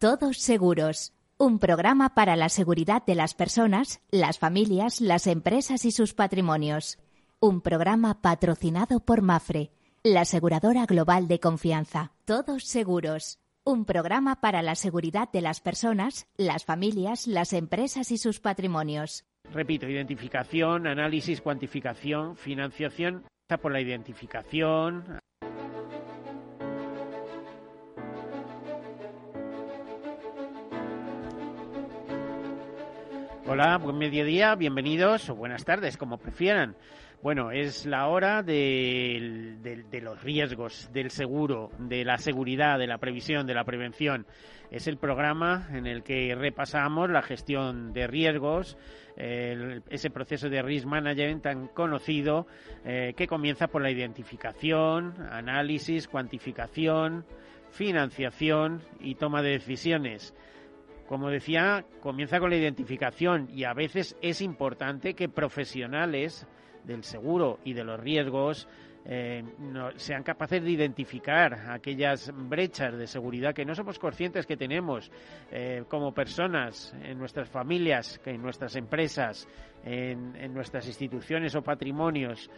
Todos Seguros, un programa para la seguridad de las personas, las familias, las empresas y sus patrimonios. Un programa patrocinado por Mafre, la aseguradora global de confianza. Todos Seguros, un programa para la seguridad de las personas, las familias, las empresas y sus patrimonios. Repito, identificación, análisis, cuantificación, financiación. Por la identificación, Hola, buen mediodía, bienvenidos o buenas tardes, como prefieran. Bueno, es la hora de, los riesgos, del seguro, de la seguridad, de la previsión, de la prevención. Es el programa en el que repasamos la gestión de riesgos, ese proceso de risk management tan conocido eh, que comienza por la identificación, análisis, cuantificación, financiación y toma de decisiones. Como decía, comienza con la identificación y a veces es importante que profesionales del seguro y de los riesgos eh, sean capaces de identificar aquellas brechas de seguridad que no somos conscientes que tenemos eh, como personas, en nuestras familias, en nuestras empresas, en, nuestras instituciones o patrimonios.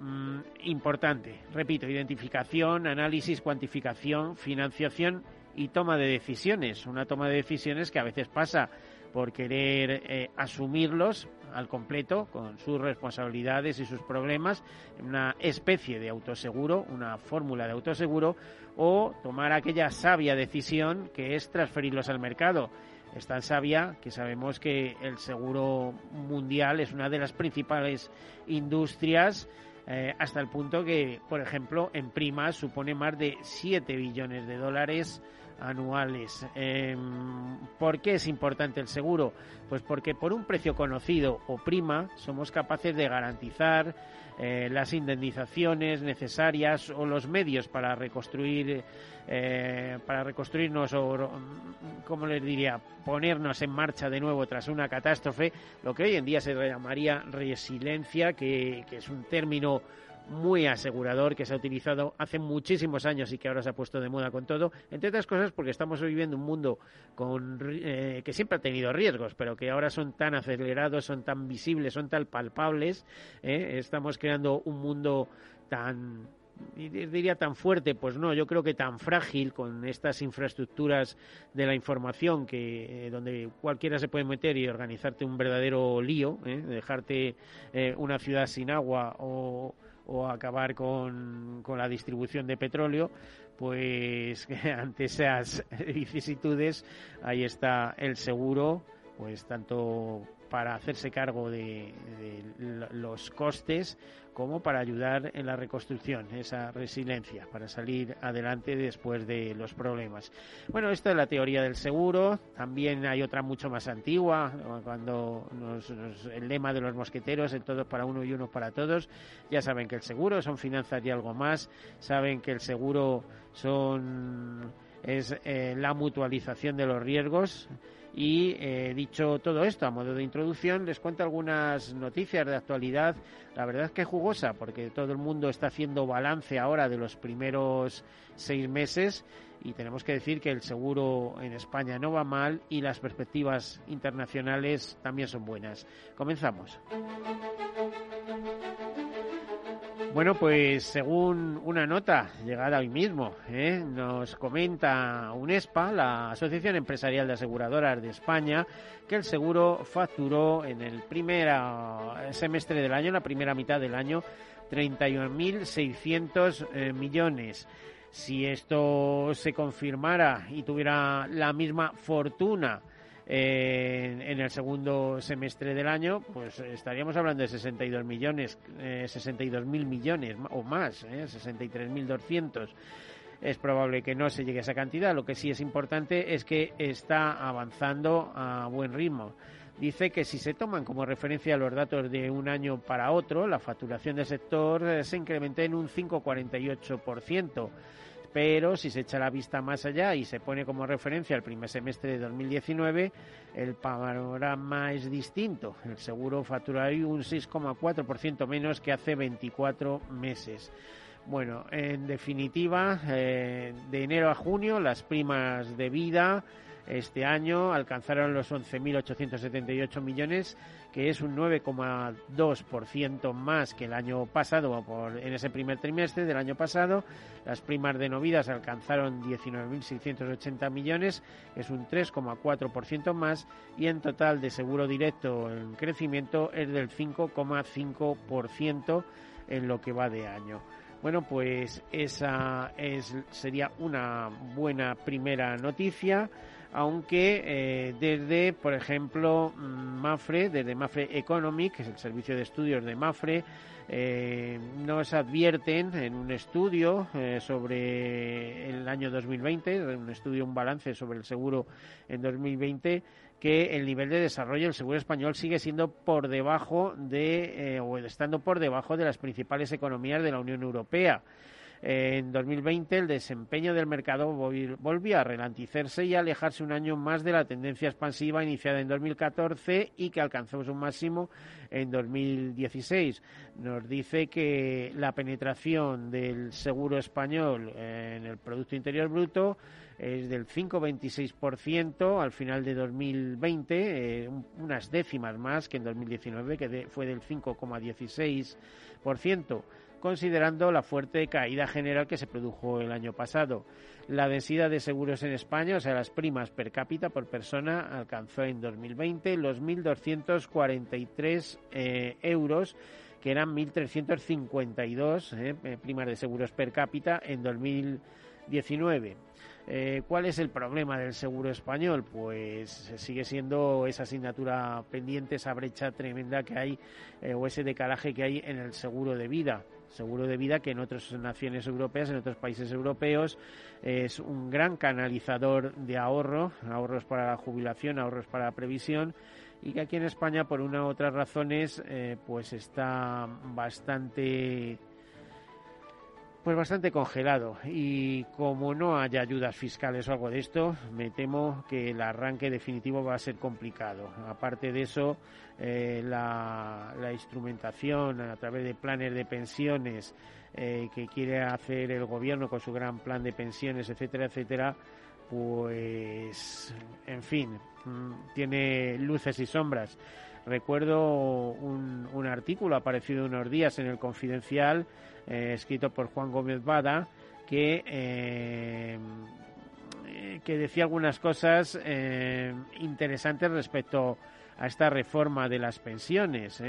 Mm, importante, repito, identificación, análisis, cuantificación, financiación y toma de decisiones. Una toma de decisiones que a veces pasa por querer eh, asumirlos al completo con sus responsabilidades y sus problemas, una especie de autoseguro, una fórmula de autoseguro, o tomar aquella sabia decisión que es transferirlos al mercado. Es tan sabia que sabemos que el seguro mundial es una de las principales industrias eh, hasta el punto que, por ejemplo, en primas supone más de 7 billones de dólares anuales. Eh, ¿Por qué es importante el seguro? Pues porque por un precio conocido o prima somos capaces de garantizar eh, las indemnizaciones necesarias o los medios para reconstruir, eh, para reconstruirnos o, ¿cómo les diría?, ponernos en marcha de nuevo tras una catástrofe, lo que hoy en día se llamaría resiliencia, que, que es un término muy asegurador que se ha utilizado hace muchísimos años y que ahora se ha puesto de moda con todo, entre otras cosas porque estamos viviendo un mundo con, eh, que siempre ha tenido riesgos, pero que ahora son tan acelerados, son tan visibles, son tan palpables, ¿eh? estamos creando un mundo tan diría tan fuerte, pues no, yo creo que tan frágil con estas infraestructuras de la información que eh, donde cualquiera se puede meter y organizarte un verdadero lío, dejarte una ciudad sin agua o o acabar con, con la distribución de petróleo, pues ante esas vicisitudes ahí está el seguro, pues tanto para hacerse cargo de, los costes como para ayudar en la reconstrucción, esa resiliencia, para salir adelante después de los problemas. Bueno, esta es la teoría del seguro. También hay otra mucho más antigua, cuando el lema de los mosqueteros, el todos para uno y uno para todos. Ya saben que el seguro son finanzas y algo más. Saben que el seguro son es eh, la mutualización de los riesgos y eh, dicho todo esto, a modo de introducción, les cuento algunas noticias de actualidad. La verdad es que jugosa, porque todo el mundo está haciendo balance ahora de los primeros seis meses y tenemos que decir que el seguro en España no va mal y las perspectivas internacionales también son buenas. Comenzamos. Bueno, pues según una nota llegada hoy mismo, ¿eh? nos comenta UNESPA, la Asociación Empresarial de Aseguradoras de España, que el seguro facturó en el primer ah, semestre del año, la primera mitad del año, 31.600 eh, millones. Si esto se confirmara y tuviera la misma fortuna en el segundo semestre del año, pues estaríamos hablando de 62 millones, eh, 62 mil millones o más, eh, 63.200. Es probable que no se llegue a esa cantidad. Lo que sí es importante es que está avanzando a buen ritmo. Dice que si se toman como referencia los datos de un año para otro, la facturación del sector eh, se incrementa en un 5,48% pero si se echa la vista más allá y se pone como referencia el primer semestre de 2019, el panorama es distinto. El seguro facturaría un 6,4% menos que hace 24 meses. Bueno, en definitiva, eh, de enero a junio las primas de vida este año alcanzaron los 11.878 millones, que es un 9,2% más que el año pasado, por, en ese primer trimestre del año pasado. Las primas de novidas alcanzaron 19.680 millones, es un 3,4% más, y en total de seguro directo en crecimiento es del 5,5% en lo que va de año. Bueno, pues esa es, sería una buena primera noticia aunque eh, desde, por ejemplo, mm, Mafre, desde Mafre Economic, que es el servicio de estudios de Mafre, eh, nos advierten en un estudio eh, sobre el año 2020, un estudio, un balance sobre el seguro en 2020, que el nivel de desarrollo del seguro español sigue siendo por debajo de, o estando por debajo de las principales economías de la Unión Europea. En 2020 el desempeño del mercado volvió a ralentizarse y a alejarse un año más de la tendencia expansiva iniciada en 2014 y que alcanzó un máximo en 2016. Nos dice que la penetración del seguro español en el Producto Interior Bruto es del 5,26% al final de 2020, eh, unas décimas más que en 2019, que fue del 5,16% considerando la fuerte caída general que se produjo el año pasado. La densidad de seguros en España, o sea, las primas per cápita por persona, alcanzó en 2020 los 1.243 eh, euros que eran 1.352 eh, eh, primas de seguros per cápita en 2019. Eh, ¿Cuál es el problema del seguro español? Pues sigue siendo esa asignatura pendiente, esa brecha tremenda que hay o ese decalaje que hay en el seguro de vida seguro de vida que en otras naciones europeas, en otros países europeos, es un gran canalizador de ahorro, ahorros para la jubilación, ahorros para la previsión, y que aquí en España, por una u otras razones, eh, pues está bastante pues bastante congelado y como no haya ayudas fiscales o algo de esto, me temo que el arranque definitivo va a ser complicado. Aparte de eso, eh, la, instrumentación a través de planes de pensiones eh, que quiere hacer el gobierno con su gran plan de pensiones, etcétera, etcétera, pues, en fin, mm, tiene luces y sombras. Recuerdo un, un artículo aparecido unos días en el Confidencial eh, escrito por Juan Gómez Bada, que, eh, que decía algunas cosas eh, interesantes respecto a esta reforma de las pensiones.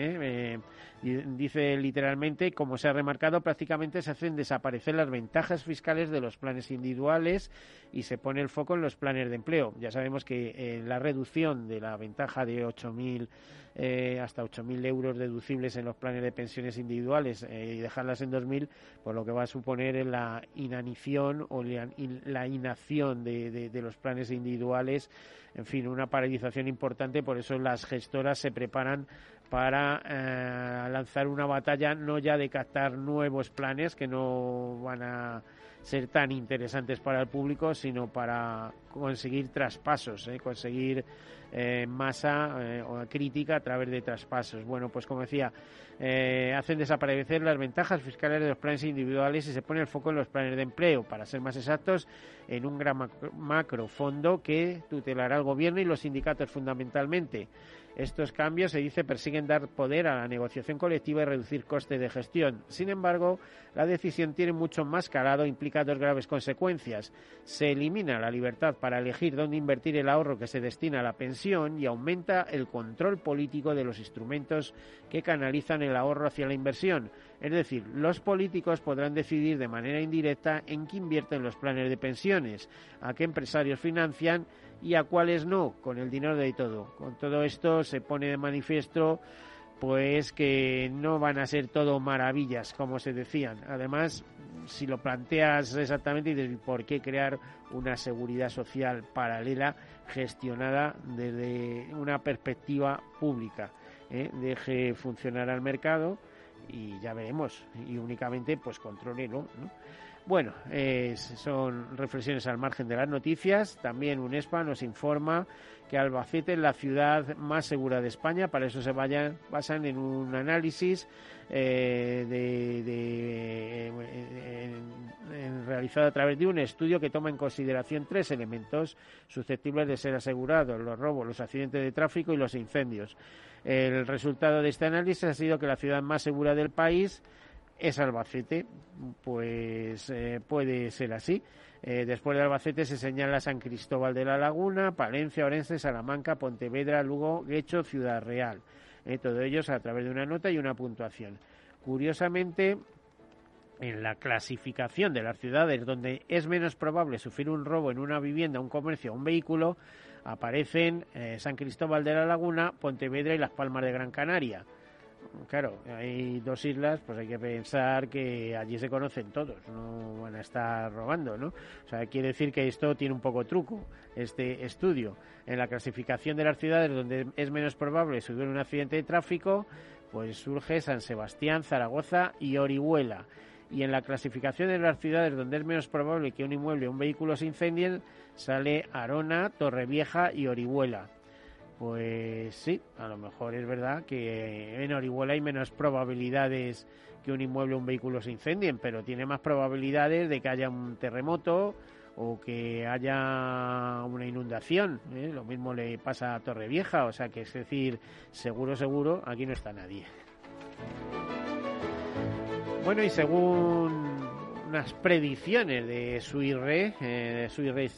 dice literalmente, como se ha remarcado, prácticamente se hacen desaparecer las ventajas fiscales de los planes individuales y se pone el foco en los planes de empleo. Ya sabemos que la reducción de la ventaja de 8.000 eh, hasta 8.000 euros deducibles en los planes de pensiones individuales eh, y dejarlas en 2.000, pues lo que va a suponer la inanición o la, inacción de, los planes individuales, en fin, una paralización importante, por eso las gestoras se preparan para eh, lanzar una batalla no ya de captar nuevos planes que no van a ser tan interesantes para el público, sino para conseguir traspasos, ¿eh? conseguir eh, masa eh, crítica a través de traspasos. Bueno, pues como decía, hacen desaparecer las ventajas fiscales de los planes individuales y se pone el foco en los planes de empleo, para ser más exactos, en un gran macro fondo que tutelará el gobierno y los sindicatos fundamentalmente. Estos cambios, se dice, persiguen dar poder a la negociación colectiva y reducir costes de gestión. Sin embargo, la decisión tiene mucho más calado e implica dos graves consecuencias. Se elimina la libertad para elegir dónde invertir el ahorro que se destina a la pensión y aumenta el control político de los instrumentos que canalizan el ahorro hacia la inversión. Es decir, los políticos podrán decidir de manera indirecta en qué invierten los planes de pensiones, a qué empresarios financian y a cuáles no, con el dinero de todo. Con todo esto se pone de manifiesto pues que no van a ser todo maravillas, como se decían. Además, si lo planteas exactamente, dices, ¿por qué crear una seguridad social paralela gestionada desde una perspectiva pública? ¿Eh? Deje funcionar al mercado y ya veremos, y únicamente pues controle ¿no? Bueno, son reflexiones al margen de las noticias. También UNESPA nos informa que Albacete es la ciudad más segura de España. Para eso se vayan, basan en un análisis eh, de, realizado a través de un estudio que toma en consideración tres elementos susceptibles de ser asegurados, los robos, los accidentes de tráfico y los incendios. El resultado de este análisis ha sido que la ciudad más segura del país es Albacete, pues eh, puede ser así. Eh, después de Albacete se señala San Cristóbal de la Laguna, Palencia, Orense, Salamanca, Pontevedra, Lugo, Guecho, Ciudad Real. Eh, todo ellos a través de una nota y una puntuación. Curiosamente, en la clasificación de las ciudades donde es menos probable sufrir un robo en una vivienda, un comercio o un vehículo, aparecen eh, San Cristóbal de la Laguna, Pontevedra y Las Palmas de Gran Canaria. Claro, hay dos islas, pues hay que pensar que allí se conocen todos, no van a estar robando, ¿no? O sea, quiere decir que esto tiene un poco truco, este estudio. En la clasificación de las ciudades donde es menos probable sufrir un accidente de tráfico, pues surge San Sebastián, Zaragoza y Orihuela. Y en la clasificación de las ciudades donde es menos probable que un inmueble o un vehículo se incendien, sale Arona, Torrevieja y Orihuela. Pues sí, a lo mejor es verdad que en Orihuela hay menos probabilidades que un inmueble o un vehículo se incendien, pero tiene más probabilidades de que haya un terremoto o que haya una inundación. ¿eh? Lo mismo le pasa a Torrevieja, o sea que es decir, seguro, seguro, aquí no está nadie. Bueno, y según unas predicciones de Suirre, eh, de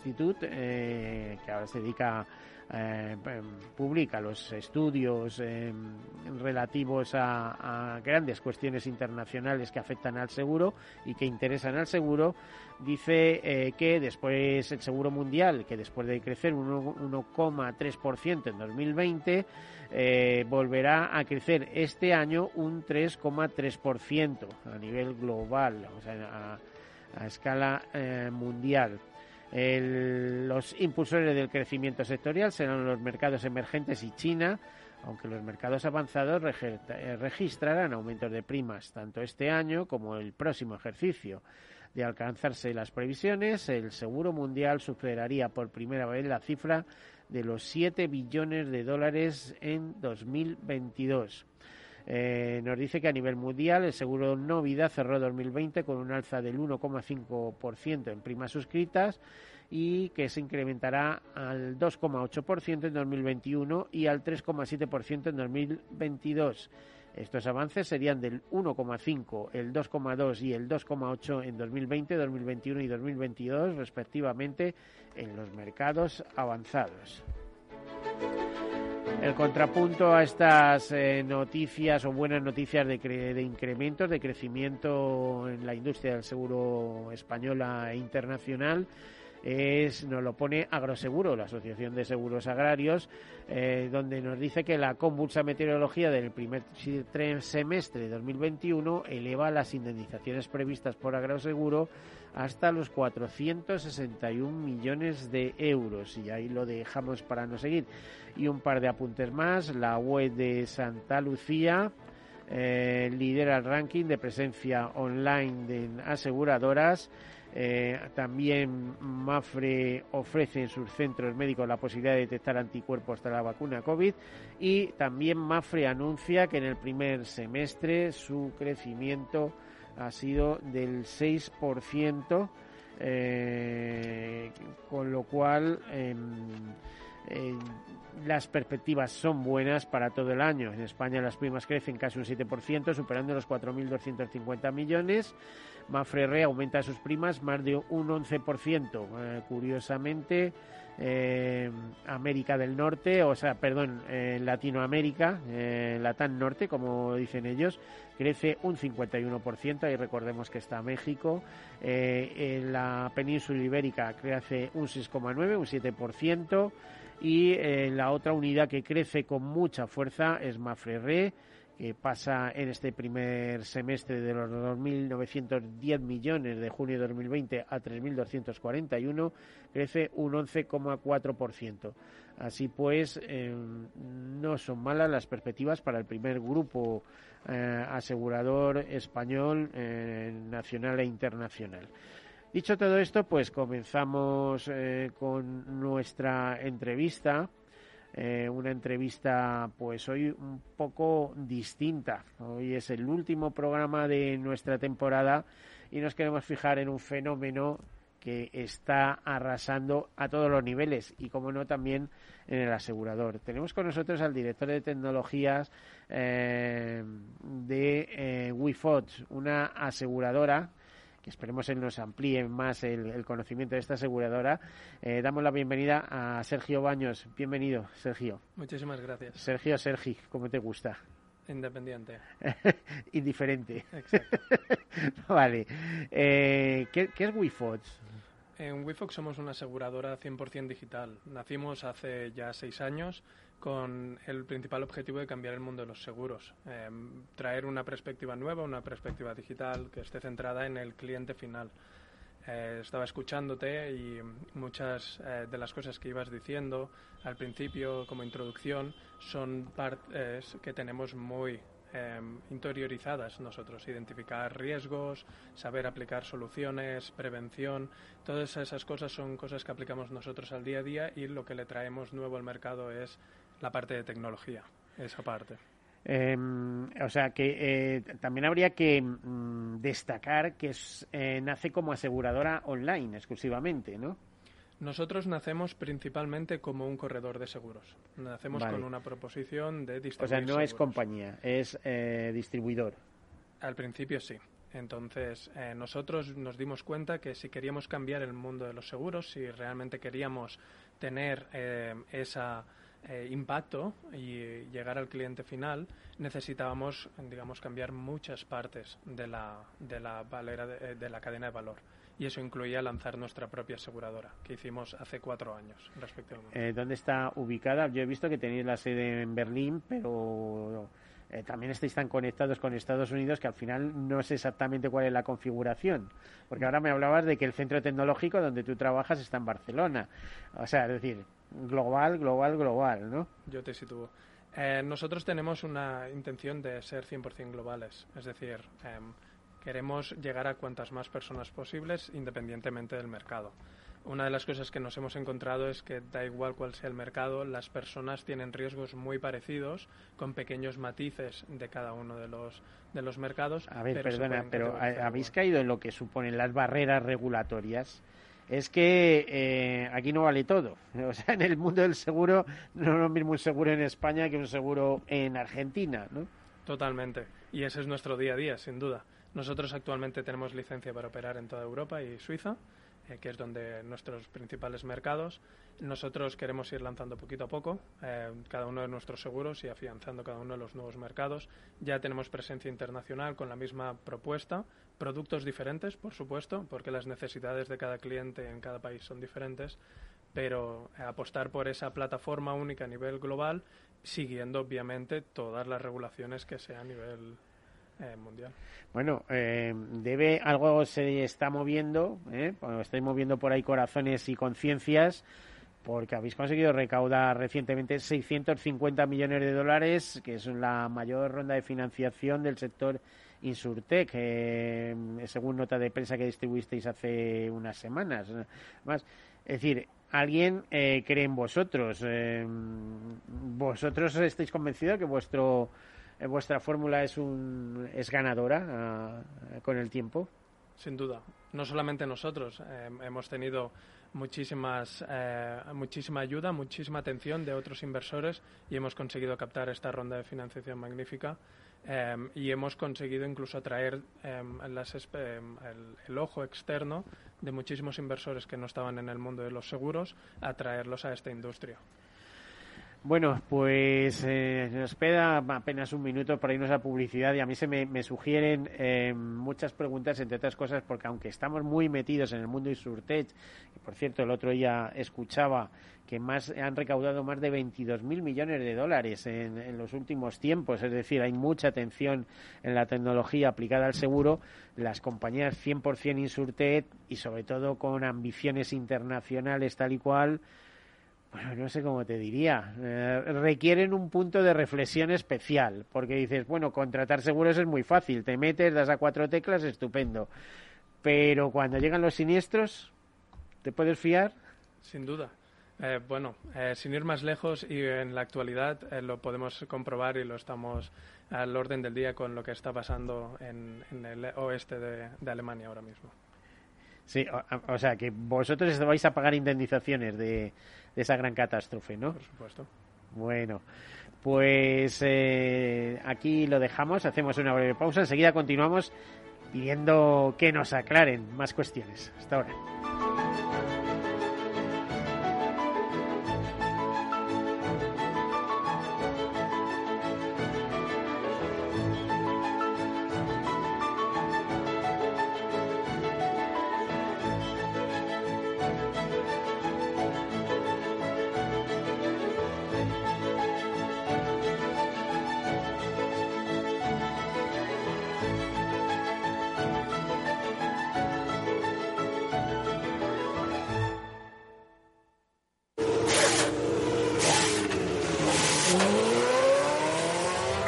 eh, que ahora se dedica eh, publica los estudios eh, relativos a, grandes cuestiones internacionales que afectan al seguro y que interesan al seguro, dice eh, que después el seguro mundial, que después de crecer un 1,3% en 2020, volverá a crecer este año un 3,3% a nivel global, o sea, a escala mundial los impulsores del crecimiento sectorial serán los mercados emergentes y China, aunque los mercados avanzados eh, registrarán aumentos de primas tanto este año como el próximo ejercicio. De alcanzarse las previsiones, el Seguro Mundial superaría por primera vez la cifra de los 7 billones de dólares en 2022. Eh, nos dice que a nivel mundial el seguro no vida cerró 2020 con un alza del 1,5% en primas suscritas y que se incrementará al 2,8% en 2021 y al 3,7% en 2022. Estos avances serían del 1,5, el 2,2 y el 2,8 en 2020, 2021 y 2022, respectivamente, en los mercados avanzados. El contrapunto a estas eh, noticias o buenas noticias de, de, incrementos, de crecimiento en la industria del seguro española e internacional, es, nos lo pone Agroseguro, la Asociación de Seguros Agrarios, eh, donde nos dice que la convulsa meteorología del primer semestre de 2021 eleva las indemnizaciones previstas por Agroseguro hasta los 461 millones de euros. Y ahí lo dejamos para no seguir. Y un par de apuntes más. La web de Santa Lucía eh, lidera el ranking de presencia online de aseguradoras. Eh, también Mafre ofrece en sus centros médicos la posibilidad de detectar anticuerpos tras la vacuna COVID y también Mafre anuncia que en el primer semestre su crecimiento ha sido del 6%, eh, con lo cual em, las perspectivas son buenas para todo el año. En España las primas crecen casi un 7%, superando los 4.250 millones. Mafre aumenta sus primas más de un 11%. Eh, curiosamente, eh, América del Norte, o sea, perdón, eh, Latinoamérica, eh, Latán Norte, como dicen ellos, crece un 51%, ahí recordemos que está México, en la península ibérica crece un 6,9, un 7%, y la otra unidad que crece con mucha fuerza es Mafre que pasa en este primer semestre de los 2.910 millones de junio de 2020 a 3.241, crece un 11,4%. Así pues, em, no son malas las perspectivas para el primer grupo eh, asegurador español, eh, nacional e internacional. Dicho todo esto, pues comenzamos eh, con nuestra entrevista. una entrevista pues hoy un poco distinta. Hoy es el último programa de nuestra temporada y nos queremos fijar en un fenómeno que está arrasando a todos los niveles y, como no, también en el asegurador. Tenemos con nosotros al director de tecnologías eh, de eh, una aseguradora que esperemos él nos amplíe más el, conocimiento de esta aseguradora. Eh, damos la bienvenida a Sergio Baños. Bienvenido, Sergio. Muchísimas gracias. Sergio, Sergi, ¿cómo te gusta? Independiente. Indiferente. Exacto. vale. Eh, ¿qué, es WeFox? En WeFox somos una aseguradora 100% digital. Nacimos hace ya seis años con el principal objetivo de cambiar el mundo de los seguros, em, traer una perspectiva nueva, una perspectiva digital que esté centrada en el cliente final. Eh, estaba escuchándote y muchas eh, de las cosas que ibas diciendo al principio como introducción son partes que tenemos muy em, interiorizadas nosotros, identificar riesgos, saber aplicar soluciones, prevención, todas esas cosas son cosas que aplicamos nosotros al día a día y lo que le traemos nuevo al mercado es la parte de tecnología, esa parte. Em, o sea que eh, también habría que mm, destacar que eh, nace como aseguradora online exclusivamente, ¿no? Nosotros nacemos principalmente como un corredor de seguros. Nacemos con una proposición de distribuir. O sea, no es compañía, es eh, distribuidor. Al principio sí. Entonces, nosotros nos dimos cuenta que si queríamos cambiar el mundo de los seguros, si realmente queríamos tener esa eh, impacto y llegar al cliente final, necesitábamos, digamos, cambiar muchas partes de la, de la, valera de, de la cadena de valor y eso incluía lanzar nuestra propia aseguradora, que hicimos hace cuatro años, respectivamente. Eh, ¿Dónde está ubicada? Yo he visto que tenéis la sede en Berlín, pero eh, también estáis tan conectados con Estados Unidos que al final no sé exactamente cuál es la configuración. Porque ahora me hablabas de que el centro tecnológico donde tú trabajas está en Barcelona. O sea, es decir, global, global, global, ¿no? Yo te sitúo. Eh, nosotros tenemos una intención de ser 100% globales, es decir, em, queremos llegar a cuantas más personas posibles independientemente del mercado. Una de las cosas que nos hemos encontrado es que da igual cuál sea el mercado, las personas tienen riesgos muy parecidos, con pequeños matices de cada uno de los, de los mercados. A ver, perdona, pero ¿habéis caído en lo que suponen las barreras regulatorias? es que eh, aquí no vale todo. O sea, en el mundo del seguro no es lo mismo un seguro en España que un seguro en Argentina, ¿no? Totalmente. Y ese es nuestro día a día, sin duda. Nosotros actualmente tenemos licencia para operar en toda Europa y Suiza, eh, que es donde nuestros principales mercados. Nosotros queremos ir lanzando poquito a poco eh, cada uno de nuestros seguros y afianzando cada uno de los nuevos mercados. Ya tenemos presencia internacional con la misma propuesta, productos diferentes, por supuesto, porque las necesidades de cada cliente en cada país son diferentes, pero apostar por esa plataforma única a nivel global, siguiendo obviamente todas las regulaciones que sea a nivel eh. Bueno, eh, debe algo se está moviendo, ¿eh? estáis moviendo por ahí corazones y conciencias, porque habéis conseguido recaudar recientemente 650 millones de dólares, que es la mayor ronda de financiación del sector Insurtech, eh, según nota de prensa que distribuisteis hace unas semanas. Es decir, alguien eh, cree en vosotros. Eh, vosotros estáis convencidos que vuestro vuestra fórmula es un es ganadora ah, con el tiempo. Sin duda. No solamente nosotros hemos tenido muchísimas muchísima ayuda, muchísima atención de otros inversores y hemos conseguido captar esta ronda de financiación magnífica y hemos conseguido incluso atraer em, em, el, ojo externo de muchísimos inversores que no estaban en el mundo de los seguros, atraerlos a esta industria. Bueno, pues eh, nos queda apenas un minuto para irnos a publicidad y a mí se me, sugieren eh, muchas preguntas, entre otras cosas, porque aunque estamos muy metidos en el mundo Insurtech, y por cierto el otro día escuchaba que más han recaudado más de 22.000 millones de dólares en, en, los últimos tiempos, es decir, hay mucha atención en la tecnología aplicada al seguro, las compañías 100% Insurtech y sobre todo con ambiciones internacionales tal y cual, bueno, no sé cómo te diría, eh, requieren un punto de reflexión especial, porque dices, bueno, contratar seguros es muy fácil, te metes, das a cuatro teclas, estupendo, pero cuando llegan los siniestros, ¿te puedes fiar? Sin duda. Eh, bueno, eh, sin ir más lejos y en la actualidad lo podemos comprobar y lo estamos al orden del día con lo que está pasando en, el oeste de Alemania ahora mismo. Sí, o, sea, que vosotros vais a pagar indemnizaciones de, esa gran catástrofe, ¿no? Por supuesto. Bueno, pues eh, aquí lo dejamos, hacemos una breve pausa, enseguida continuamos pidiendo que nos aclaren más cuestiones. Hasta ahora.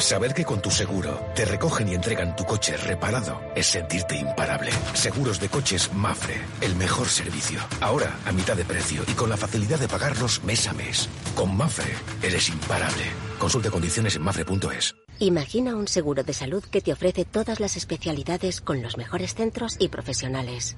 Saber que con tu seguro te recogen y entregan tu coche reparado es sentirte imparable. Seguros de coches Mafre, el mejor servicio. Ahora a mitad de precio y con la facilidad de pagarlos mes a mes. Con Mafre eres imparable. Consulte condiciones en mafre.es. Imagina un seguro de salud que te ofrece todas las especialidades con los mejores centros y profesionales.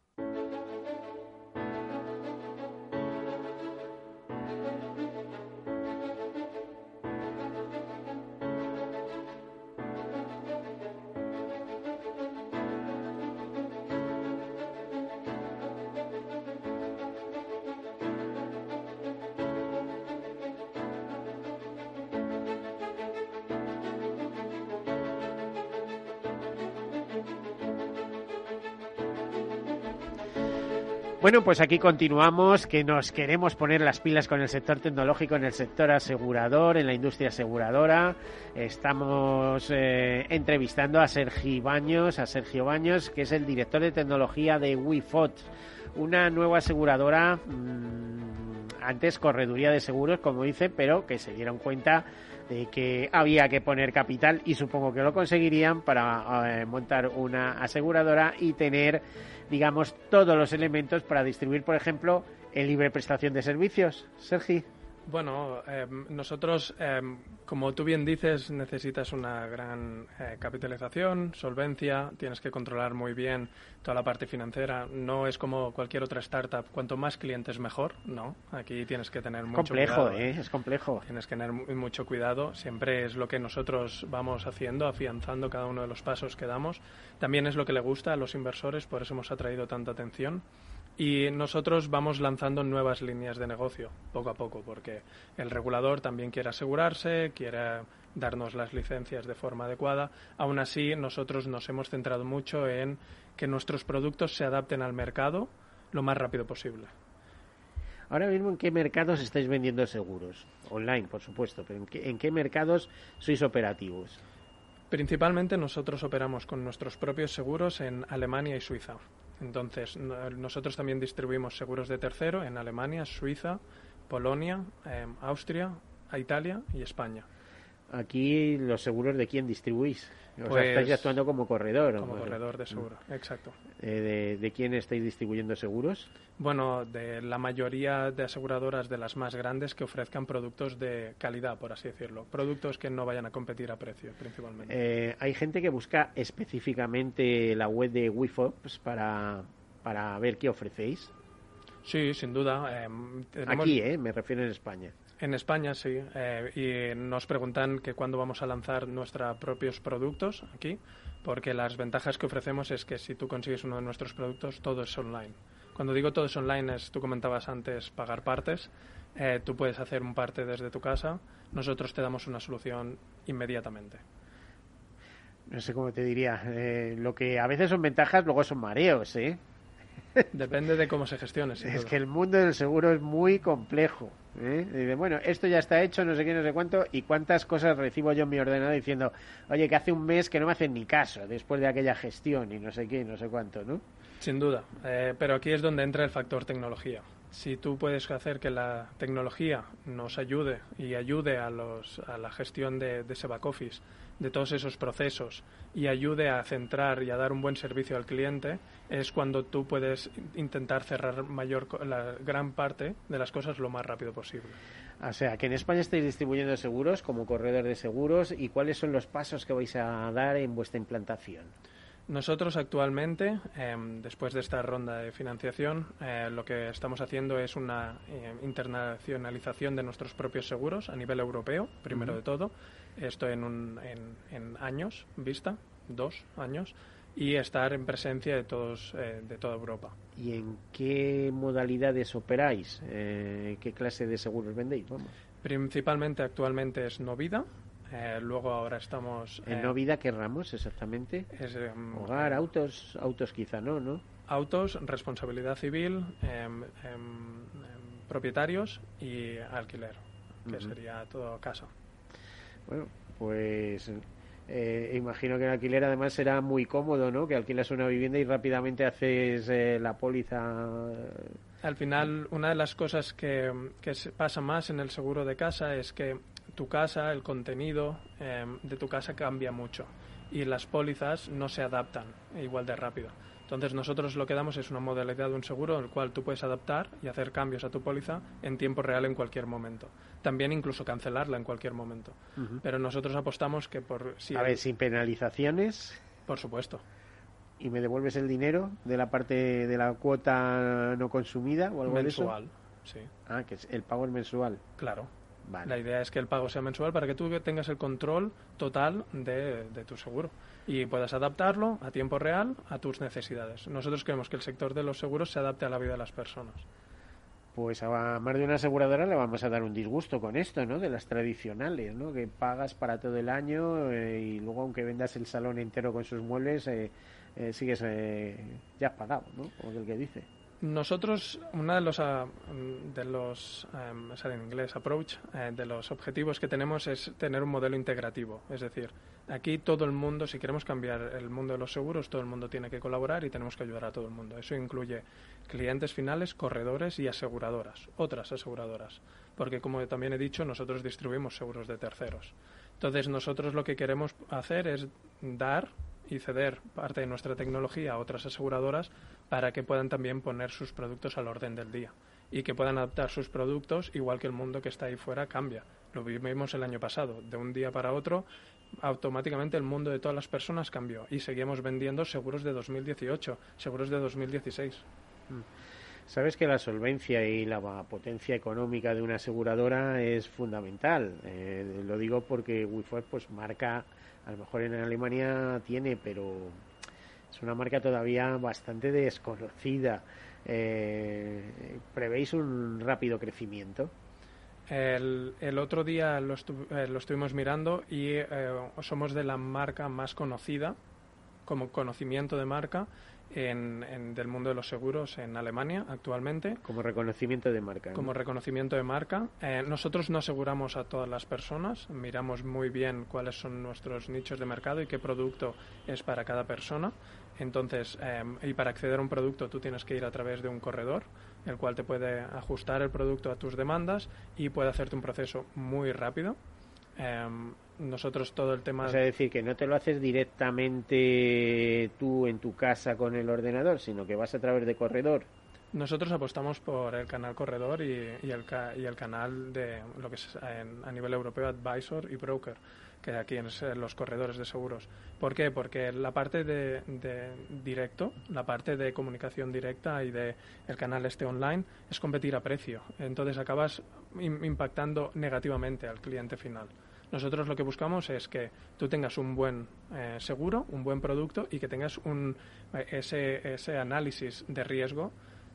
Bueno, pues aquí continuamos, que nos queremos poner las pilas con el sector tecnológico, en el sector asegurador, en la industria aseguradora. Estamos eh, entrevistando a Sergio Baños, a Sergio Baños, que es el director de tecnología de WeFot, una nueva aseguradora, mmm, antes correduría de seguros, como dice, pero que se dieron cuenta de que había que poner capital y supongo que lo conseguirían para eh, montar una aseguradora y tener digamos, todos los elementos para distribuir, por ejemplo, el libre prestación de servicios. Sergi. Bueno, eh, nosotros, eh, como tú bien dices, necesitas una gran eh, capitalización, solvencia, tienes que controlar muy bien toda la parte financiera. No es como cualquier otra startup, cuanto más clientes mejor, no. Aquí tienes que tener mucho complejo, cuidado. ¿eh? Es complejo. Tienes que tener mucho cuidado. Siempre es lo que nosotros vamos haciendo, afianzando cada uno de los pasos que damos. También es lo que le gusta a los inversores, por eso hemos atraído tanta atención. Y nosotros vamos lanzando nuevas líneas de negocio poco a poco, porque el regulador también quiere asegurarse, quiere darnos las licencias de forma adecuada. Aún así, nosotros nos hemos centrado mucho en que nuestros productos se adapten al mercado lo más rápido posible. Ahora mismo, ¿en qué mercados estáis vendiendo seguros? Online, por supuesto, pero ¿en qué, en qué mercados sois operativos? Principalmente nosotros operamos con nuestros propios seguros en Alemania y Suiza. Entonces, nosotros también distribuimos seguros de tercero en Alemania, Suiza, Polonia, eh, Austria, Italia y España. Aquí, ¿los seguros de quién distribuís? O Pues, sea, estáis actuando como corredor. Como ¿o? corredor de seguro, exacto. Eh, de, ¿De quién estáis distribuyendo seguros? Bueno, de la mayoría de aseguradoras de las más grandes que ofrezcan productos de calidad, por así decirlo. Productos que no vayan a competir a precio, principalmente. Eh, hay gente que busca específicamente la web de WIFOPS para, para ver qué ofrecéis. Sí, sin duda. eh, tenemos- Aquí, ¿eh? Me refiero en España. En España sí, eh, y nos preguntan que cuándo vamos a lanzar nuestros propios productos aquí, porque las ventajas que ofrecemos es que si tú consigues uno de nuestros productos, todo es online. Cuando digo todo es online, es, tú comentabas antes pagar partes, eh, tú puedes hacer un parte desde tu casa, nosotros te damos una solución inmediatamente. No sé cómo te diría. eh, lo que a veces son ventajas, luego son mareos, ¿eh? Depende de cómo se gestione. Es que el mundo del seguro es muy complejo. ¿eh? Dice, bueno, esto ya está hecho, no sé qué, no sé cuánto, y cuántas cosas recibo yo en mi ordenador diciendo, oye, que hace un mes que no me hacen ni caso después de aquella gestión y no sé qué, no sé cuánto, ¿no? Sin duda, eh, pero aquí es donde entra el factor tecnología. Si tú puedes hacer que la tecnología nos ayude y ayude a, los, a la gestión de, de ese back office, de todos esos procesos y ayude a centrar y a dar un buen servicio al cliente, es cuando tú puedes intentar cerrar mayor, la gran parte de las cosas lo más rápido posible. O sea, que en España estáis distribuyendo seguros como corredor de seguros y cuáles son los pasos que vais a dar en vuestra implantación. Nosotros actualmente, em, después de esta ronda de financiación, eh, lo que estamos haciendo es una eh, internacionalización de nuestros propios seguros a nivel europeo, primero de todo. Esto en, un, en, en años vista, dos años, y estar en presencia de, todos, eh, de toda Europa. ¿Y en qué modalidades operáis? Eh, ¿Qué clase de seguros vendéis? Vamos. Principalmente actualmente es Novida, eh, luego ahora estamos... ¿En eh, no vida qué ramos exactamente? es, em, Hogar, autos, autos quizá no, ¿no? autos, responsabilidad civil, em, em, em, propietarios y alquiler, que sería todo casa. Bueno, pues eh, imagino que el alquiler además será muy cómodo, ¿no? Que alquilas una vivienda y rápidamente haces eh, la póliza. Al final, una de las cosas que, que pasa más en el seguro de casa es que tu casa, el contenido em, de tu casa cambia mucho y las pólizas no se adaptan igual de rápido. Entonces nosotros lo que damos es una modalidad de un seguro en el cual tú puedes adaptar y hacer cambios a tu póliza en tiempo real en cualquier momento. También incluso cancelarla en cualquier momento. Pero nosotros apostamos que por si A ver, sin penalizaciones. Por supuesto. ¿Y me devuelves el dinero de la parte de la cuota no consumida o algo mensual, de eso? sí. Ah, que es el pago es mensual. Claro. Vale. La idea es que el pago sea mensual para que tú tengas el control total de, de tu seguro y puedas adaptarlo a tiempo real a tus necesidades. Nosotros queremos que el sector de los seguros se adapte a la vida de las personas. Pues a más de una aseguradora le vamos a dar un disgusto con esto, ¿no? De las tradicionales, ¿no? Que pagas para todo el año eh, y luego aunque vendas el salón entero con sus muebles, eh, eh, sigues, eh, ya has pagado, ¿no? Como el que dice. Nosotros, uno de los, ah, mm, de los en inglés, approach, eh, de los objetivos que tenemos es tener un modelo integrativo. Es decir, aquí todo el mundo, si queremos cambiar el mundo de los seguros, todo el mundo tiene que colaborar y tenemos que ayudar a todo el mundo. Eso incluye clientes finales, corredores y aseguradoras, otras aseguradoras. Porque, como también he dicho, nosotros distribuimos seguros de terceros. Entonces, nosotros lo que queremos hacer es dar y ceder parte de nuestra tecnología a otras aseguradoras para que puedan también poner sus productos al orden del día y que puedan adaptar sus productos igual que el mundo que está ahí fuera cambia. Lo vimos el año pasado. De un día para otro, automáticamente el mundo de todas las personas cambió y seguimos vendiendo seguros de 2018, seguros de 2016. Sabes que la solvencia y la potencia económica de una aseguradora es fundamental. Eh, lo digo porque Wifi pues marca, a lo mejor en Alemania tiene, pero es una marca todavía bastante desconocida. Eh, ¿Prevéis un rápido crecimiento? El, el otro día lo, estu- eh, lo estuvimos mirando y eh, somos de la marca más conocida, como conocimiento de marca, en, en- del mundo de los seguros en Alemania actualmente. Como reconocimiento de marca. ¿no? Como reconocimiento de marca. Eh, nosotros no aseguramos a todas las personas, miramos muy bien cuáles son nuestros nichos de mercado y qué producto es para cada persona. Entonces, eh, y para acceder a un producto tú tienes que ir a través de un corredor, el cual te puede ajustar el producto a tus demandas y puede hacerte un proceso muy rápido. Eh, nosotros todo el tema... O sea, decir, que no te lo haces directamente tú en tu casa con el ordenador, sino que vas a través de corredor. Nosotros apostamos por el canal corredor y, y el, ca- y el canal de lo que es en- a nivel europeo advisor y broker, que aquí en los corredores de seguros. ¿Por qué? Porque la parte de, de directo, la parte de comunicación directa y de el canal este online es competir a precio. Entonces acabas im- impactando negativamente al cliente final. Nosotros lo que buscamos es que tú tengas un buen eh, seguro, un buen producto y que tengas un, eh, ese, ese análisis de riesgo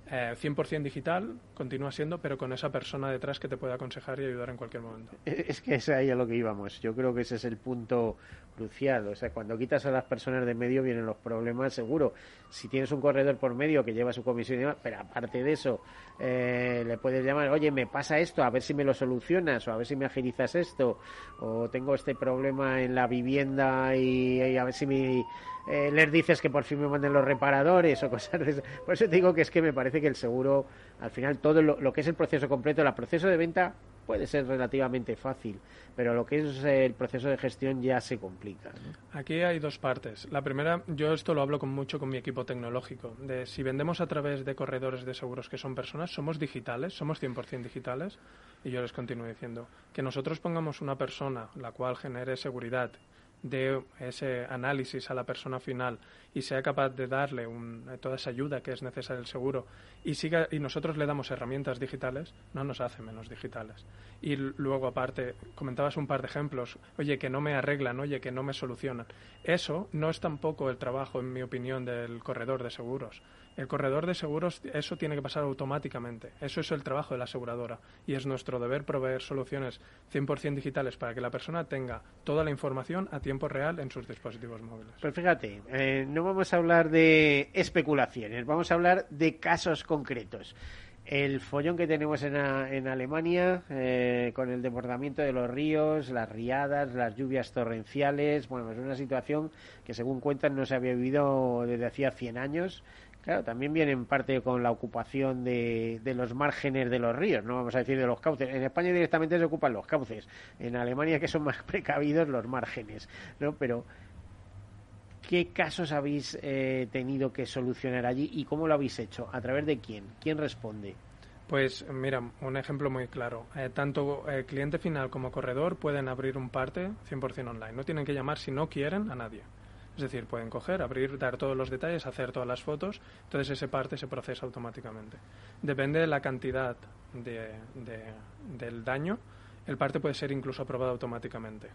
eh, 100% digital, continúa siendo, pero con esa persona detrás que te puede aconsejar y ayudar en cualquier momento. Es que es ahí a lo que íbamos. Yo creo que ese es el punto crucial. O sea, cuando quitas a las personas de medio vienen los problemas, seguro. Si tienes un corredor por medio que lleva su comisión y demás, pero aparte de eso, eh, le puedes llamar, oye, me pasa esto, a ver si me lo solucionas, o a ver si me agilizas esto, o tengo este problema en la vivienda y, y a ver si me, eh, les dices que por fin me manden los reparadores o cosas de. Por eso te digo que es que me parece que el seguro, al final, todo lo, que es el proceso completo, el proceso de venta puede ser relativamente fácil, pero lo que es eh, el proceso de gestión ya se complica. Aquí hay dos partes. La primera, yo esto lo hablo con mucho con mi equipo tecnológico, de si vendemos a través de corredores de seguros que son personas, somos digitales, somos 100% digitales, y yo les continúo diciendo que nosotros pongamos una persona la cual genere seguridad de ese análisis a la persona final y sea capaz de darle un, toda esa ayuda que es necesaria el seguro y siga y nosotros le damos herramientas digitales, no nos hace menos digitales. Y luego aparte comentabas un par de ejemplos, oye que no me arreglan, oye que no me solucionan. Eso no es tampoco el trabajo, en mi opinión, del corredor de seguros. El corredor de seguros, eso tiene que pasar automáticamente. Eso es el trabajo de la aseguradora. Y es nuestro deber proveer soluciones 100% digitales para que la persona tenga toda la información a tiempo real en sus dispositivos móviles. Pues fíjate, eh, no vamos a hablar de especulaciones, vamos a hablar de casos concretos. El follón que tenemos en, Alemania eh, con el desbordamiento de los ríos, las riadas, las lluvias torrenciales, bueno, es una situación que según cuentan no se había vivido desde hacía 100 años Claro, también viene en parte con la ocupación de, los márgenes de los ríos, no vamos a decir de los cauces. En España directamente se ocupan los cauces, en Alemania que son más precavidos los márgenes, ¿no? Pero ¿qué casos habéis eh, tenido que solucionar allí y cómo lo habéis hecho? ¿A través de quién? ¿Quién responde? Pues mira, un ejemplo muy claro. Eh, tanto el cliente final como corredor pueden abrir un parte 100% online. No tienen que llamar si no quieren a nadie. Es decir, pueden coger, abrir, dar todos los detalles, hacer todas las fotos, entonces ese parte se procesa automáticamente. Depende de la cantidad de, del daño, el parte puede ser incluso aprobado automáticamente.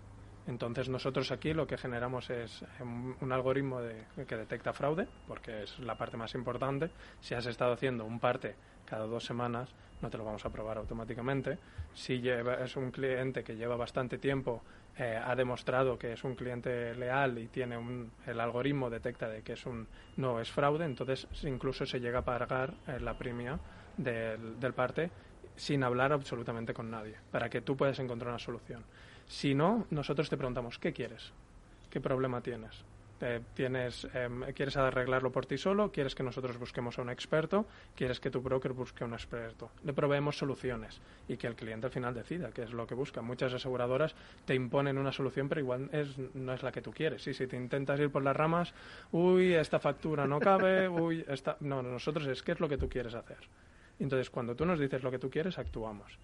Entonces nosotros aquí lo que generamos es un, algoritmo que detecta fraude, porque es la parte más importante. Si has estado haciendo un parte cada dos semanas, no te lo vamos a aprobar automáticamente. Si es un cliente que lleva bastante tiempo eh, ha demostrado que es un cliente leal y tiene un, el algoritmo detecta de que es un no es fraude, entonces incluso se llega a pagar eh, la premia del, del parte sin hablar absolutamente con nadie, para que tú puedas encontrar una solución. Si no, nosotros te preguntamos, ¿qué quieres? ¿Qué problema tienes? Tienes, em, ¿Quieres arreglarlo por ti solo? ¿Quieres que nosotros busquemos a un experto? ¿Quieres que tu broker busque a un experto? Le proveemos soluciones y que el cliente al final decida qué es lo que busca. Muchas aseguradoras te imponen una solución, pero igual es, no es la que tú quieres. Y si te intentas ir por las ramas, uy, esta factura no cabe, uy, esta... No, nosotros es qué es lo que tú quieres hacer. Entonces, cuando tú nos dices lo que tú quieres, actuamos.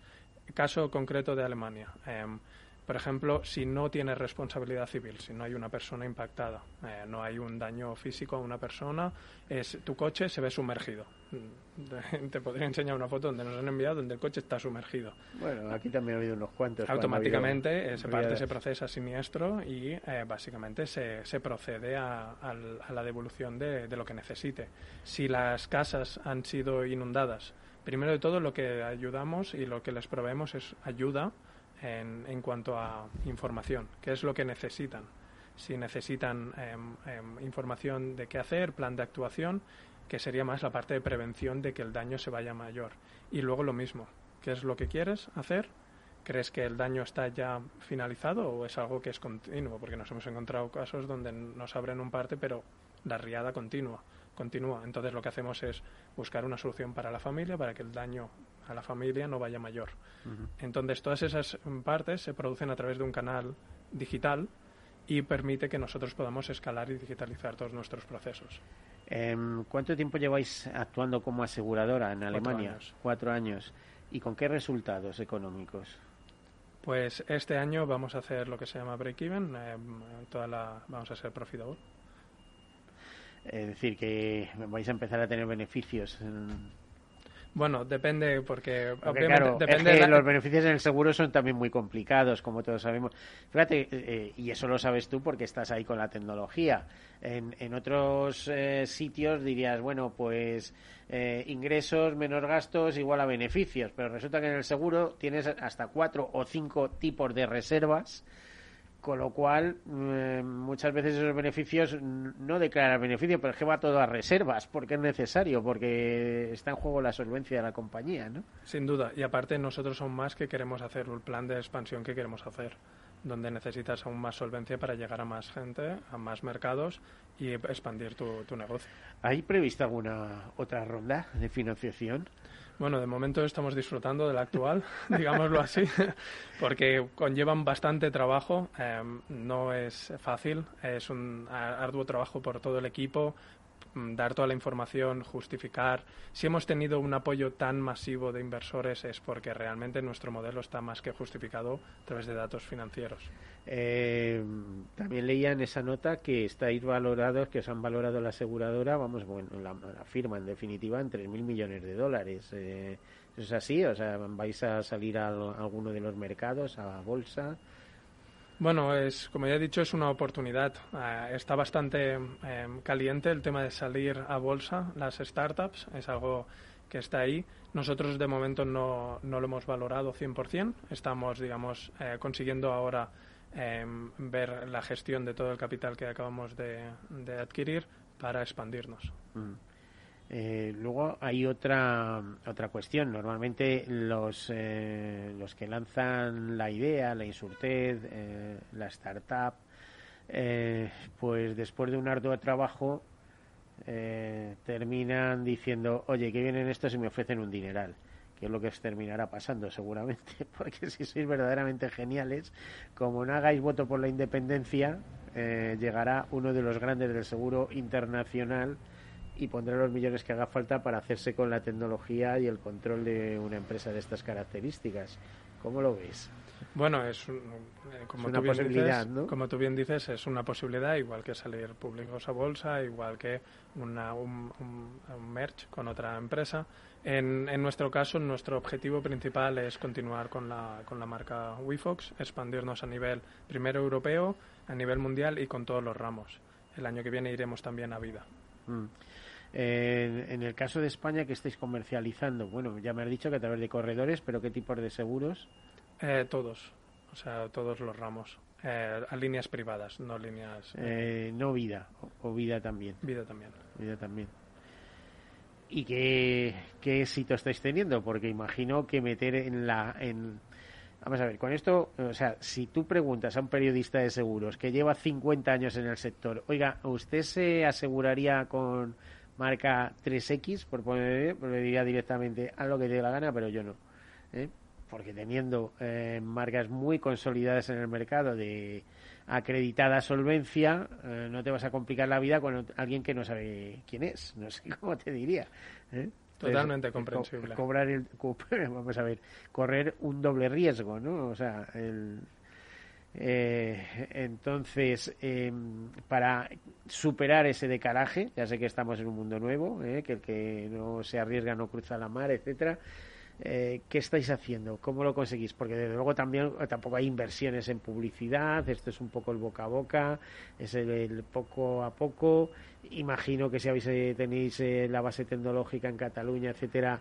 Caso concreto de Alemania. Em, por ejemplo, si no tiene responsabilidad civil, si no hay una persona impactada, eh, no hay un daño físico a una persona, es, tu coche se ve sumergido. Te podría enseñar una foto donde nos han enviado donde el coche está sumergido. Bueno, aquí también ha habido unos cuantos. Automáticamente esa parte se procesa siniestro y eh, básicamente se, se procede a, la devolución de, de lo que necesite. Si las casas han sido inundadas, primero de todo lo que ayudamos y lo que les proveemos es ayuda en, cuanto a información, qué es lo que necesitan. Si necesitan em, em, información de qué hacer, plan de actuación, que sería más la parte de prevención de que el daño se vaya mayor. Y luego lo mismo, ¿qué es lo que quieres hacer? ¿Crees que el daño está ya finalizado o es algo que es continuo? Porque nos hemos encontrado casos donde nos abren un parte, pero la riada continua, continúa. Entonces lo que hacemos es buscar una solución para la familia para que el daño a la familia no vaya mayor. Entonces, todas esas partes se producen a través de un canal digital y permite que nosotros podamos escalar y digitalizar todos nuestros procesos. Em, ¿Cuánto tiempo lleváis actuando como aseguradora en Alemania? Cuatro años. ¿Y con qué resultados económicos? Pues este año vamos a hacer lo que se llama break-even, em, toda la, vamos a ser profitable. Es decir, que vais a empezar a tener beneficios. Bueno, depende, porque, obviamente depende los beneficios en el seguro son también muy complicados, como todos sabemos. Fíjate, eh, y eso lo sabes tú porque estás ahí con la tecnología. En, en otros eh, sitios dirías, bueno, pues eh, ingresos menos gastos igual a beneficios, pero resulta que en el seguro tienes hasta cuatro o cinco tipos de reservas con lo cual eh, muchas veces esos beneficios no declaran beneficio, pero es que va todo a reservas, porque es necesario, porque está en juego la solvencia de la compañía, ¿no? Sin duda, y aparte nosotros aún más que queremos hacer, el plan de expansión que queremos hacer, donde necesitas aún más solvencia para llegar a más gente, a más mercados y expandir tu, tu negocio. ¿Hay prevista alguna otra ronda de financiación? Bueno, de momento estamos disfrutando del actual, digámoslo así, porque conllevan bastante trabajo, em, no es fácil, es un arduo trabajo por todo el equipo, dar toda la información, justificar. Si hemos tenido un apoyo tan masivo de inversores es porque realmente nuestro modelo está más que justificado a través de datos financieros. Eh, también leía en esa nota que estáis valorados, que os han valorado la aseguradora, vamos, bueno, la, firma en definitiva en 3.000 millones de dólares. Eh, ¿Eso es así? O sea, ¿vais a salir a, alguno de los mercados, a bolsa? Bueno, es como ya he dicho, es una oportunidad. Eh, está bastante em, caliente el tema de salir a bolsa, las startups, es algo que está ahí. Nosotros de momento no, no lo hemos valorado 100%. Estamos, digamos, consiguiendo ahora Em, ver la gestión de todo el capital que acabamos de, adquirir para expandirnos. Mm. Eh, luego hay otra otra cuestión. Normalmente los eh, los que lanzan la idea, la insurtez, eh, la startup, pues después de un arduo trabajo terminan diciendo, oye, que vienen estos y me ofrecen un dineral que es lo que os terminará pasando seguramente, porque si sois verdaderamente geniales, como no hagáis voto por la independencia, eh, llegará uno de los grandes del seguro internacional y pondrá los millones que haga falta para hacerse con la tecnología y el control de una empresa de estas características. ¿Cómo lo ves? Bueno, es, eh, como, una posibilidad, ¿no? como tú bien dices, es una posibilidad, igual que salir públicos a bolsa, igual que una, un, un, merge con otra empresa. En, en, nuestro caso, nuestro objetivo principal es continuar con la, con la marca WeFox, expandirnos a nivel primero europeo, a nivel mundial y con todos los ramos. El año que viene iremos también a vida. Mm. En el caso de España, que estáis comercializando? Bueno, ya me has dicho que a través de corredores, pero ¿qué tipos de seguros? Eh, todos, o sea, todos los ramos. Eh, a líneas privadas, no líneas. Eh, no vida, o, vida también. Vida también. Vida también. ¿Y qué, qué éxito estáis teniendo? Porque imagino que meter en la. En, vamos a ver, con esto, o sea, si tú preguntas a un periodista de seguros que lleva 50 años en el sector, oiga, ¿usted se aseguraría con marca 3X? Por poner, le diría directamente, a lo que te dé la gana, pero yo no. ¿eh? porque teniendo eh, marcas muy consolidadas en el mercado de acreditada solvencia, eh, no te vas a complicar la vida con alguien que no sabe quién es, no sé cómo te diría. ¿eh? Totalmente comprensible. cobrar el, vamos a ver, correr un doble riesgo, ¿no? O sea, entonces, em, para superar ese decalaje, ya sé que estamos en un mundo nuevo, que el que no se arriesga no cruza la mar, etcétera, eh, ¿qué estáis haciendo? ¿Cómo lo conseguís? Porque desde luego también tampoco hay inversiones en publicidad, esto es un poco el boca a boca, es el, poco a poco. Imagino que si habéis, eh, tenéis eh, la base tecnológica en Cataluña, etcétera,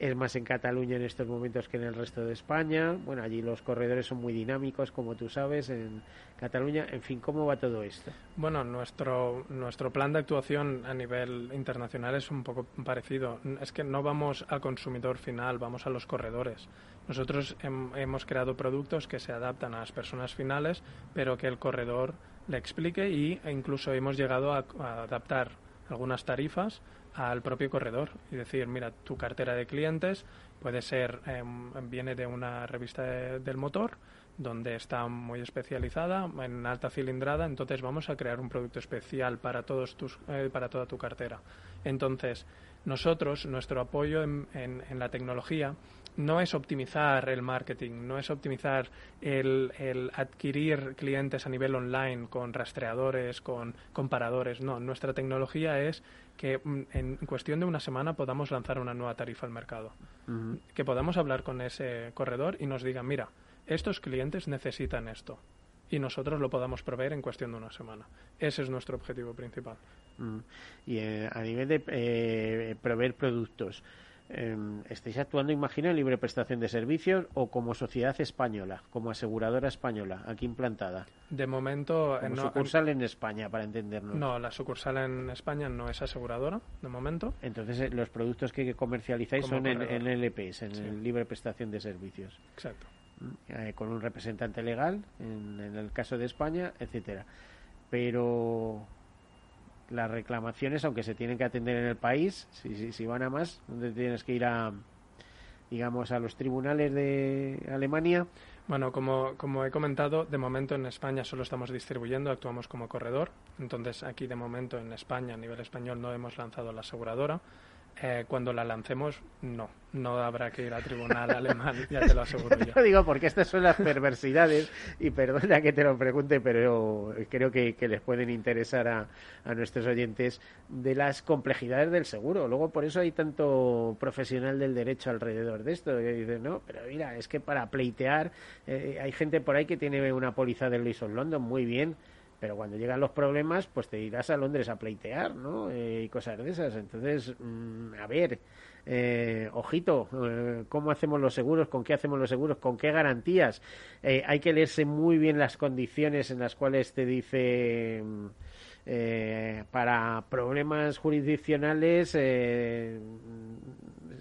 es más en Cataluña en estos momentos que en el resto de España. Bueno, allí los corredores son muy dinámicos, como tú sabes, en Cataluña. En fin, ¿cómo va todo esto? Bueno, nuestro, nuestro plan de actuación a nivel internacional es un poco parecido. Es que no vamos al consumidor final, vamos a los corredores. Nosotros hemos creado productos que se adaptan a las personas finales, pero que el corredor le explique y, e incluso hemos llegado a adaptar algunas tarifas al propio corredor y decir, mira, tu cartera de clientes puede ser, em, viene de una revista del motor donde está muy especializada en alta cilindrada, entonces vamos a crear un producto especial para todos tus, eh, para toda tu cartera. Entonces, nosotros, nuestro apoyo en, en la tecnología no es optimizar el marketing, no es optimizar el, el, adquirir clientes a nivel online con rastreadores, con comparadores. No, nuestra tecnología es que mm, en cuestión de una semana podamos lanzar una nueva tarifa al mercado. Que podamos hablar con ese corredor y nos digan, mira, estos clientes necesitan esto y nosotros lo podamos proveer en cuestión de una semana. Ese es nuestro objetivo principal. Y eh, a nivel de eh, proveer productos, Em, estáis actuando, imagino, en libre prestación de servicios o como sociedad española, como aseguradora española, aquí implantada. De momento. Como sucursal en, España, para entendernos. No, la sucursal en España no es aseguradora, de momento. Entonces, eh, los productos que comercializáis son en, en, LPs, en libre prestación de servicios. Exacto. Mm, eh, con un representante legal, en, en el caso de España, etcétera. Pero las reclamaciones, aunque se tienen que atender en el país, si, si, van a más, donde tienes que ir a, digamos, a los tribunales de Alemania. Bueno, como, como he comentado, de momento en España solo estamos distribuyendo, actuamos como corredor. Entonces, aquí de momento en España, a nivel español, no hemos lanzado la aseguradora. Eh, cuando la lancemos, no, no habrá que ir a tribunal alemán, ya te lo aseguro yo. Lo digo porque estas son las perversidades, y perdona que te lo pregunte, pero creo que, les pueden interesar a, a, nuestros oyentes de las complejidades del seguro. Luego, por eso hay tanto profesional del derecho alrededor de esto, que dicen, no, pero mira, es que para pleitear, eh, hay gente por ahí que tiene una póliza Lloyd's of London muy bien, pero cuando llegan los problemas, pues te irás a Londres a pleitear, ¿no? Eh, y cosas de esas. Entonces, mm, a ver, eh, ojito, eh, ¿cómo hacemos los seguros? ¿Con qué hacemos los seguros? ¿Con qué garantías? hay que leerse muy bien las condiciones en las cuales te dice... para problemas jurisdiccionales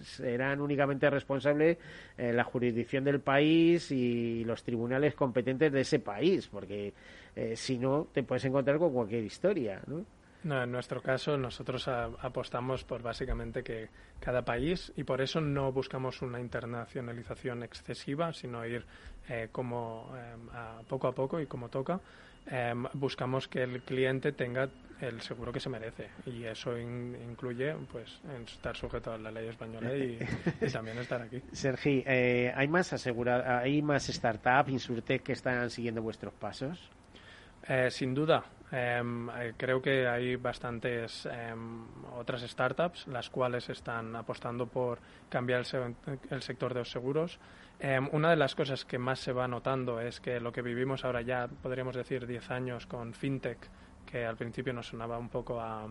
serán únicamente responsables la jurisdicción del país y los tribunales competentes de ese país, porque eh, si no, te puedes encontrar con cualquier historia, ¿no? No, en nuestro caso nosotros apostamos por básicamente que cada país y por eso no buscamos una internacionalización excesiva, sino ir eh, como em, a poco a poco y como toca. Em, buscamos que el cliente tenga el seguro que se merece y eso incluye pues estar sujeto a la ley española y, también estar aquí. Sergi, eh, ¿hay más asegura hay más startups, Insurtech que están siguiendo vuestros pasos? Eh, sin duda. Em, eh, creo que hay bastantes em, otras startups las cuales están apostando por cambiar el, sector de los seguros. Em, una de las cosas que más se va notando es que lo que vivimos ahora ya, podríamos decir, 10 años con FinTech, que al principio nos sonaba un poco a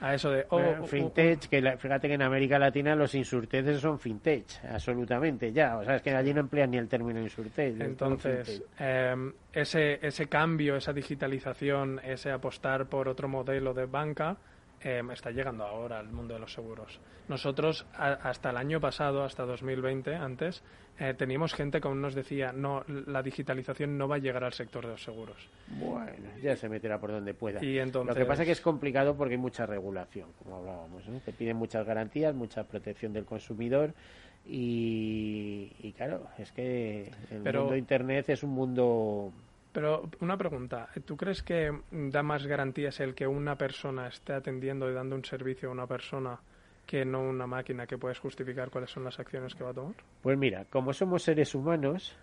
a eso de oh, oh, fintech, oh, que fíjate que en América Latina los insurteces son fintech, absolutamente ya, o sea, es que allí no emplean ni el término insurtech. Entonces, em, ese, ese cambio, esa digitalización, ese apostar por otro modelo de banca, em, está llegando ahora al mundo de los seguros. Nosotros, hasta el año pasado, hasta 2020, antes, eh, teníamos gente que aún nos decía, no, la digitalización no va a llegar al sector de los seguros. Bueno, ya se meterá por donde pueda. Y entonces... Lo que pasa es que es complicado porque hay mucha regulación, como hablábamos. Te piden muchas garantías, mucha protección del consumidor y, claro, es que el mundo de Internet es un mundo pero una pregunta, ¿tú crees que da más garantías el que una persona esté atendiendo y dando un servicio a una persona que no una máquina que puedes justificar cuáles son las acciones que va a tomar? Pues mira, como somos seres humanos,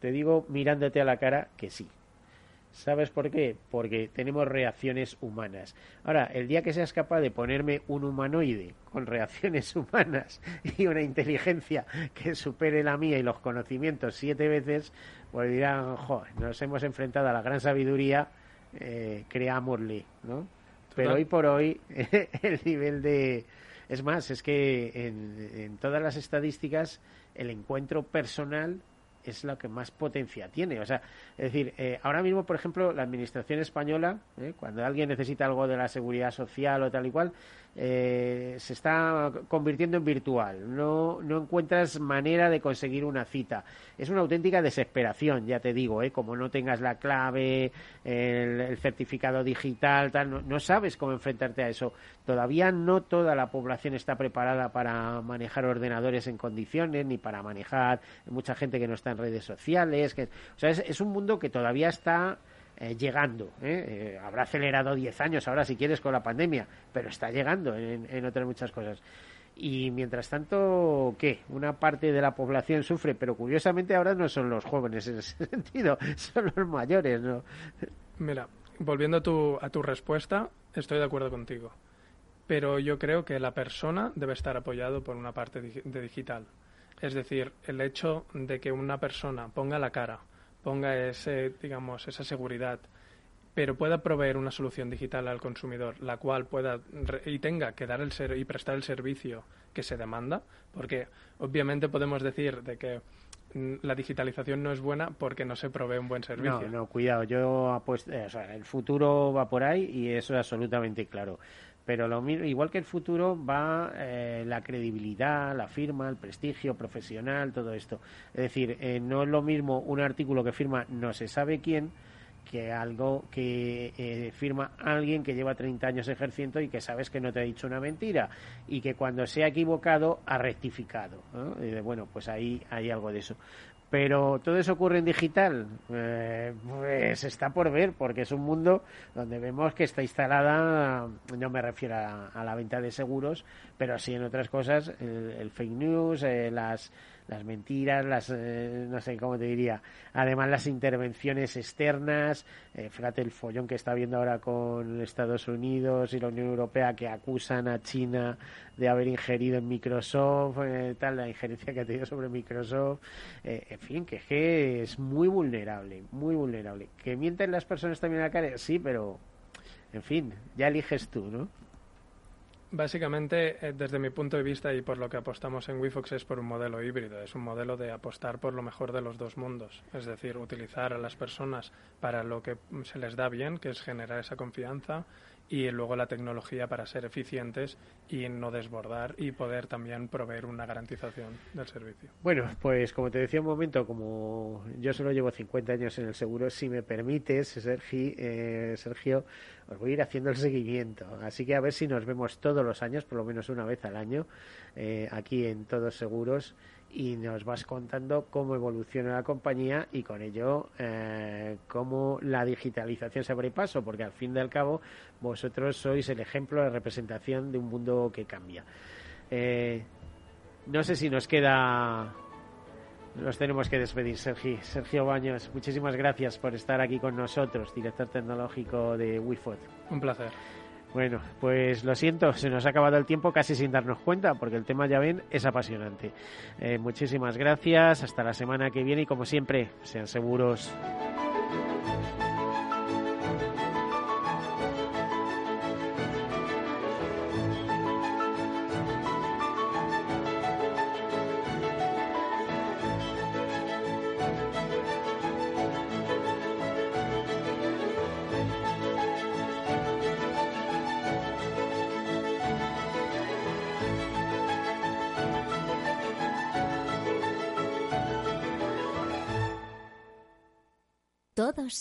te digo mirándote a la cara que sí. ¿Sabes por qué? Porque tenemos reacciones humanas. Ahora, el día que seas capaz de ponerme un humanoide con reacciones humanas y una inteligencia que supere la mía y los conocimientos siete veces, pues dirán, joder, nos hemos enfrentado a la gran sabiduría, eh, creámosle, ¿no? Pero hoy por hoy, el nivel de, es más, es que en, todas las estadísticas el encuentro personal es lo que más potencia tiene. O sea, es decir, eh, ahora mismo, por ejemplo, la Administración española, eh, cuando alguien necesita algo de la seguridad social o tal y cual, eh, se está convirtiendo en virtual. No, no encuentras manera de conseguir una cita. Es una auténtica desesperación, ya te digo, ¿eh? como no tengas la clave, el, certificado digital, tal, no, sabes cómo enfrentarte a eso. Todavía no toda la población está preparada para manejar ordenadores en condiciones, ni para manejar mucha gente que no está en redes sociales. Que, o sea, es un mundo que todavía está eh, llegando. ¿eh? ¿eh? habrá acelerado 10 años ahora, si quieres, con la pandemia, pero está llegando en, otras muchas cosas. Y mientras tanto, ¿qué? Una parte de la población sufre, pero curiosamente ahora no son los jóvenes en ese sentido, son los mayores, ¿no? Mira, volviendo a tu, a tu respuesta, estoy de acuerdo contigo. Pero yo creo que la persona debe estar apoyado por una parte de digital. Es decir, el hecho de que una persona ponga la cara, ponga ese, digamos, esa seguridad, pero pueda proveer una solución digital al consumidor, la cual pueda y tenga que dar el ser y prestar el servicio que se demanda, porque obviamente podemos decir de que mm, la digitalización no es buena porque no se provee un buen servicio. No, no, cuidado, yo apuesto, eh, o sea, el futuro va por ahí y eso es absolutamente claro. Pero lo igual que el futuro va eh, la credibilidad, la firma, el prestigio profesional, todo esto. Es decir, eh, no es lo mismo un artículo que firma no se sabe quién que algo que eh, firma alguien que lleva 30 años ejerciendo y que sabes que no te ha dicho una mentira y que cuando se ha equivocado ha rectificado. bueno, pues ahí hay algo de eso Pero todo eso ocurre en digital, eh, pues está por ver, porque es un mundo donde vemos que está instalada, no me refiero a, la venta de seguros, pero sí en otras cosas, el, fake news, eh, las las mentiras, las eh, no sé cómo te diría, además las intervenciones externas, eh, fíjate el follón que está viendo ahora con Estados Unidos y la Unión Europea que acusan a China de haber ingerido en Microsoft, eh, tal, la injerencia que ha tenido sobre Microsoft, en fin, que que es muy vulnerable, muy vulnerable. Que mienten las personas también a la cara, sí, pero en fin, ya eliges tú, ¿no? Básicamente, eh, desde mi punto de vista y por lo que apostamos en WeFox es por un modelo híbrido, es un modelo de apostar por lo mejor de los dos mundos, es decir, utilizar a las personas para lo que se les da bien, que es generar esa confianza, y luego la tecnología para ser eficientes y no desbordar y poder también proveer una garantización del servicio. Bueno, pues como te decía un momento, como yo solo llevo 50 años en el seguro, si me permites, eh, Sergio, os voy a ir haciendo el seguimiento. Así que a ver si nos vemos todos los años, por lo menos una vez al año, eh, aquí en Todos Seguros y nos vas contando cómo evoluciona la compañía y con ello eh, cómo la digitalización se abre paso, porque al fin y al cabo vosotros sois el ejemplo de representación de un mundo que cambia. Eh, no sé si nos queda. Nos tenemos que despedir, Sergio. Sergio Baños, muchísimas gracias por estar aquí con nosotros, director tecnológico de WIFOT. Un placer. Bueno, pues lo siento, se nos ha acabado el tiempo casi sin darnos cuenta, porque el tema, ya ven, es apasionante. Eh, muchísimas gracias, hasta la semana que viene y como siempre, sean seguros.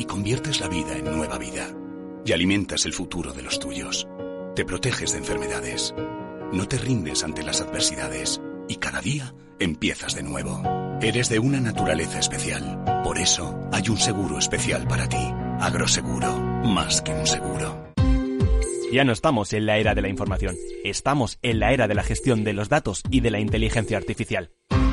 y conviertes la vida en nueva vida. Y alimentas el futuro de los tuyos. Te proteges de enfermedades. No te rindes ante las adversidades. Y cada día empiezas de nuevo. Eres de una naturaleza especial. Por eso hay un seguro especial para ti. Agroseguro. Más que un seguro. Ya no estamos en la era de la información. Estamos en la era de la gestión de los datos y de la inteligencia artificial.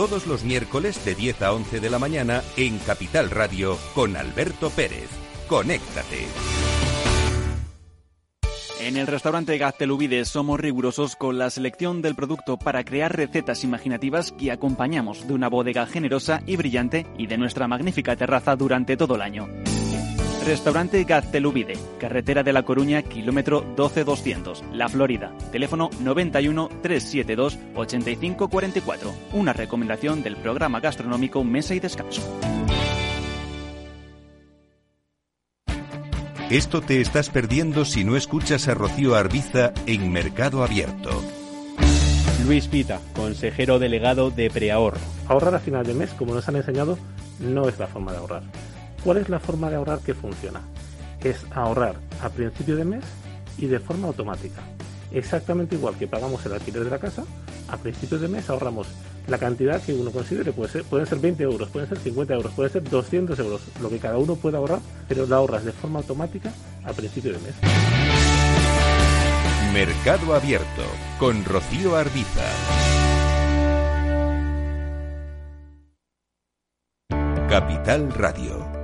Todos los miércoles de 10 a 11 de la mañana en Capital Radio con Alberto Pérez. Conéctate. En el restaurante Gaztelubides somos rigurosos con la selección del producto para crear recetas imaginativas que acompañamos de una bodega generosa y brillante y de nuestra magnífica terraza durante todo el año. Restaurante Gaztelubide, carretera de La Coruña, kilómetro 12200, La Florida. Teléfono 91 372 8544. Una recomendación del programa gastronómico Mesa y Descanso. Esto te estás perdiendo si no escuchas a Rocío Arbiza en Mercado Abierto. Luis Pita, consejero delegado de Preahorro. Ahorrar a final de mes, como nos han enseñado, no es la forma de ahorrar. ¿Cuál es la forma de ahorrar que funciona? Es ahorrar a principio de mes y de forma automática. Exactamente igual que pagamos el alquiler de la casa, a principio de mes ahorramos la cantidad que uno considere. Puede ser, pueden ser 20 euros, pueden ser 50 euros, pueden ser 200 euros, lo que cada uno pueda ahorrar, pero la ahorras de forma automática a principio de mes. Mercado Abierto con Rocío Arbiza. Capital Radio,